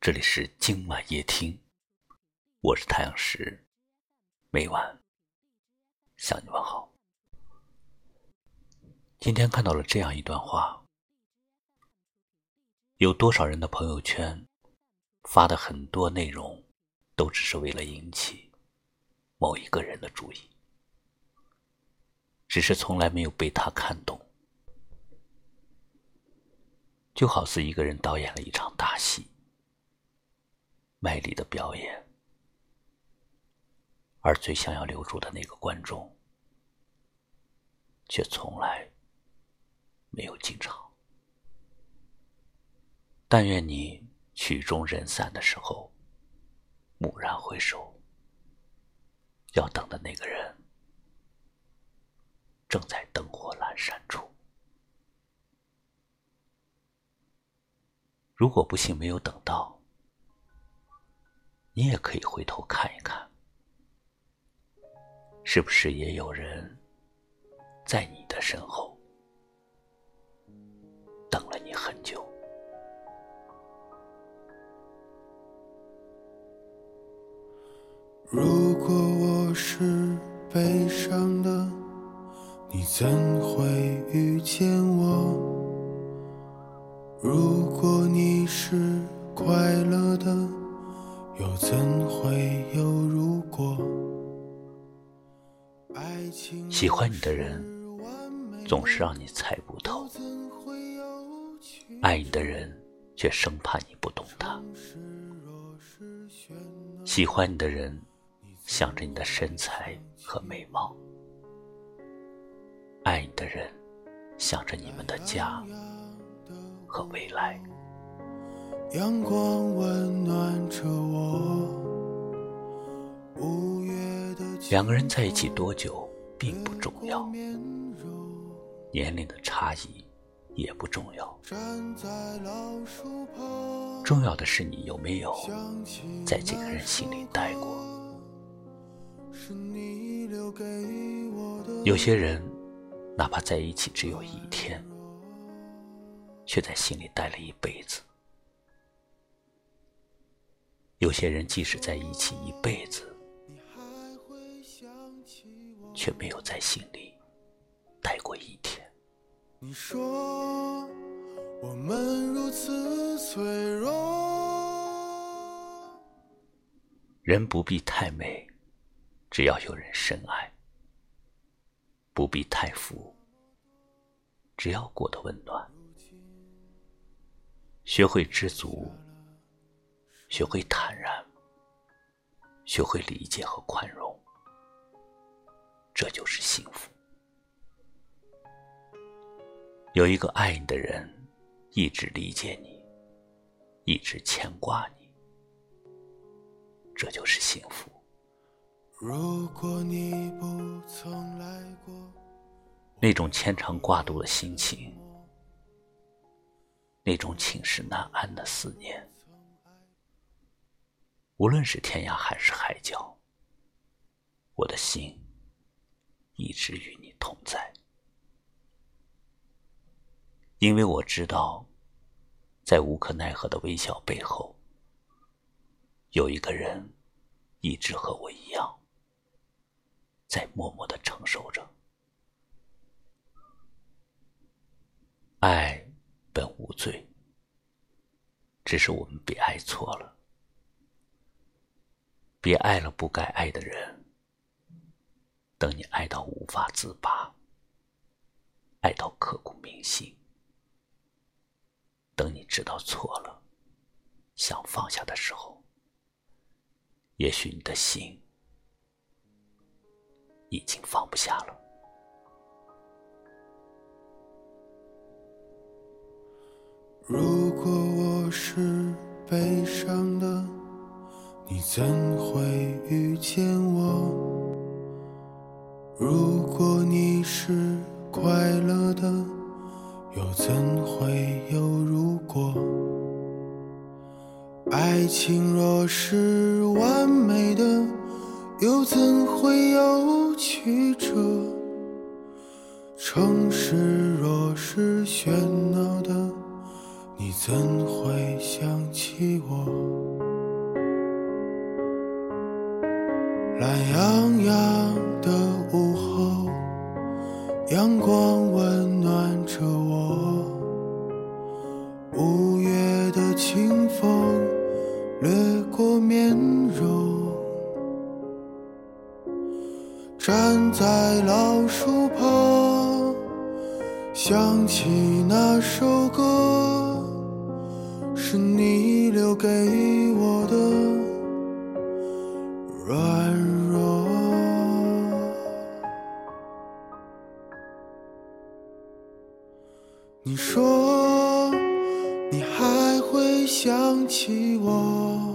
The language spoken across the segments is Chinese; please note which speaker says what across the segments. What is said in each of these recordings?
Speaker 1: 这里是今晚夜听，我是太阳石，每晚向你问好。今天看到了这样一段话：有多少人的朋友圈发的很多内容，都只是为了引起某一个人的注意，只是从来没有被他看懂，就好似一个人导演了一场大戏。卖力的表演，而最想要留住的那个观众，却从来没有进场。但愿你曲终人散的时候，蓦然回首，要等的那个人，正在灯火阑珊处。如果不幸没有等到，你也可以回头看一看，是不是也有人在你的身后等了你很久？
Speaker 2: 如果我是悲伤的，你怎会遇见
Speaker 1: 喜欢你的人总是让你猜不透，爱你的人却生怕你不懂他。喜欢你的人想着你的身材和美貌，爱你的人想着你们的家和未来。阳光温暖着我。两个人在一起多久并不重要，年龄的差异也不重要，重要的是你有没有在这个人心里待过。有些人哪怕在一起只有一天，却在心里待了一辈子。有些人即使在一起一辈子，却没有在心里待过一天。你说我们如此脆弱，人不必太美，只要有人深爱；不必太富，只要过得温暖。学会知足。学会坦然，学会理解和宽容，这就是幸福。有一个爱你的人，一直理解你，一直牵挂你，这就是幸福。如果你不曾来过，那种牵肠挂肚的心情，那种寝食难安的思念。无论是天涯还是海角，我的心一直与你同在。因为我知道，在无可奈何的微笑背后，有一个人一直和我一样，在默默的承受着。爱本无罪，只是我们被爱错了。别爱了不该爱的人，等你爱到无法自拔，爱到刻骨铭心，等你知道错了，想放下的时候，也许你的心已经放不下了。
Speaker 2: 如果我是悲伤的。你怎会遇见我？又怎会有如果？爱情若是完美的，又怎会有曲折？城市若是喧阳光温暖着我。五月的清风掠过面容，站在老树旁，想起那首歌，是你留给你说你还会想起我？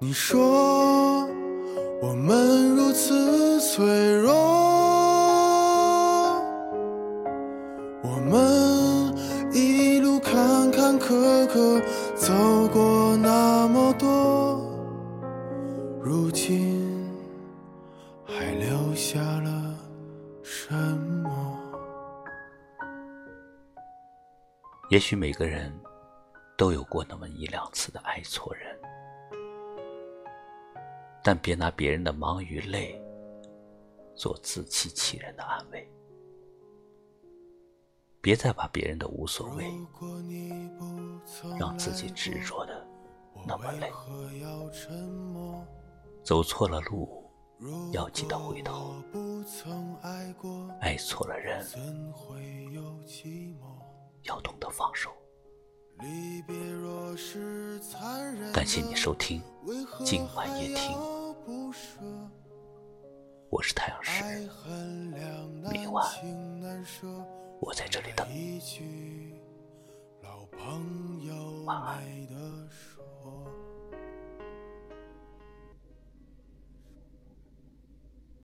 Speaker 2: 你说我们如此脆弱，我们一路坎坎坷坷走过那么多。
Speaker 1: 也许每个人都有过那么一两次的爱错人，但别拿别人的忙与累做自欺欺人的安慰，别再把别人的无所谓让自己执着的那么累。走错了路，要记得回头；爱错了人，放手。感谢你收听今晚夜听，我是太阳石，明晚我在这里等你，晚安。